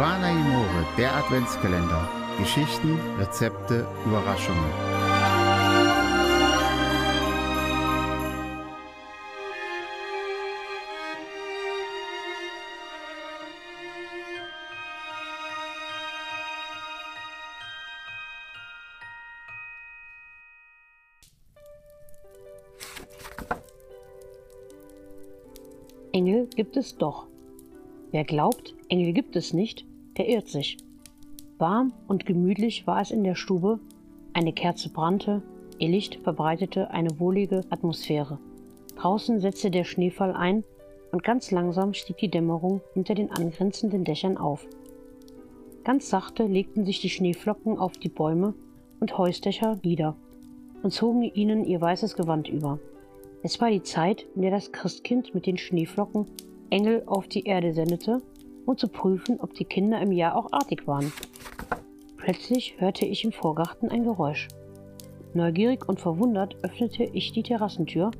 Amore, der Adventskalender. Geschichten, Rezepte, Überraschungen. Engel gibt es doch. Wer glaubt, Engel gibt es nicht, der irrt sich. Warm und gemütlich war es in der Stube, eine Kerze brannte, ihr Licht verbreitete eine wohlige Atmosphäre. Draußen setzte der Schneefall ein und ganz langsam stieg die Dämmerung hinter den angrenzenden Dächern auf. Ganz sachte legten sich die Schneeflocken auf die Bäume und Häusdächer nieder und zogen ihnen ihr weißes Gewand über. Es war die Zeit, in der das Christkind mit den Schneeflocken Engel auf die Erde sendete, um zu prüfen, ob die Kinder im Jahr auch artig waren. Plötzlich hörte ich im Vorgarten ein Geräusch. Neugierig und verwundert öffnete ich die Terrassentür,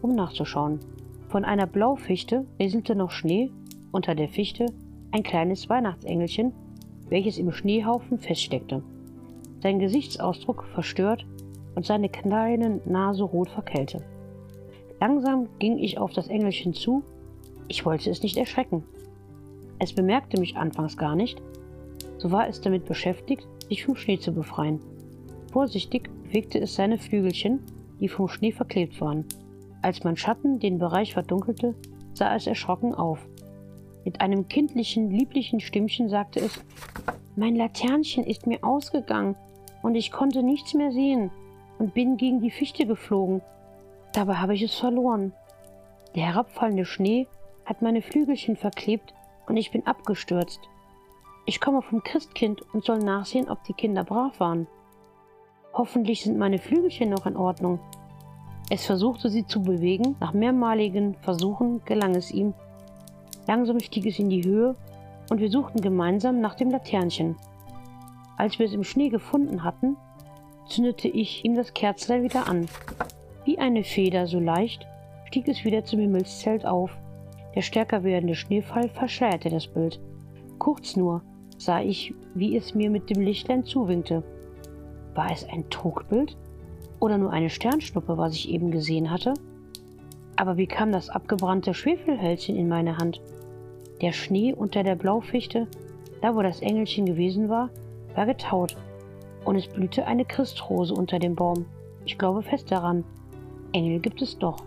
um nachzuschauen. Von einer Blaufichte rieselte noch Schnee, unter der Fichte ein kleines Weihnachtsengelchen, welches im Schneehaufen feststeckte. Sein Gesichtsausdruck verstört und seine kleine Nase rot verkälte. Langsam ging ich auf das Engelchen zu ich wollte es nicht erschrecken. Es bemerkte mich anfangs gar nicht, so war es damit beschäftigt, sich vom Schnee zu befreien. Vorsichtig bewegte es seine Flügelchen, die vom Schnee verklebt waren. Als mein Schatten den Bereich verdunkelte, sah es erschrocken auf. Mit einem kindlichen, lieblichen Stimmchen sagte es, Mein Laternchen ist mir ausgegangen und ich konnte nichts mehr sehen und bin gegen die Fichte geflogen. Dabei habe ich es verloren. Der herabfallende Schnee hat meine Flügelchen verklebt und ich bin abgestürzt. Ich komme vom Christkind und soll nachsehen, ob die Kinder brav waren. Hoffentlich sind meine Flügelchen noch in Ordnung. Es versuchte sie zu bewegen, nach mehrmaligen Versuchen gelang es ihm. Langsam stieg es in die Höhe und wir suchten gemeinsam nach dem Laternchen. Als wir es im Schnee gefunden hatten, zündete ich ihm das Kerzlein wieder an. Wie eine Feder so leicht stieg es wieder zum Himmelszelt auf. Der stärker werdende Schneefall verschleierte das Bild. Kurz nur sah ich, wie es mir mit dem Lichtlein zuwinkte. War es ein Trugbild? Oder nur eine Sternschnuppe, was ich eben gesehen hatte? Aber wie kam das abgebrannte Schwefelhölzchen in meine Hand? Der Schnee unter der Blaufichte, da wo das Engelchen gewesen war, war getaut. Und es blühte eine Christrose unter dem Baum. Ich glaube fest daran. Engel gibt es doch.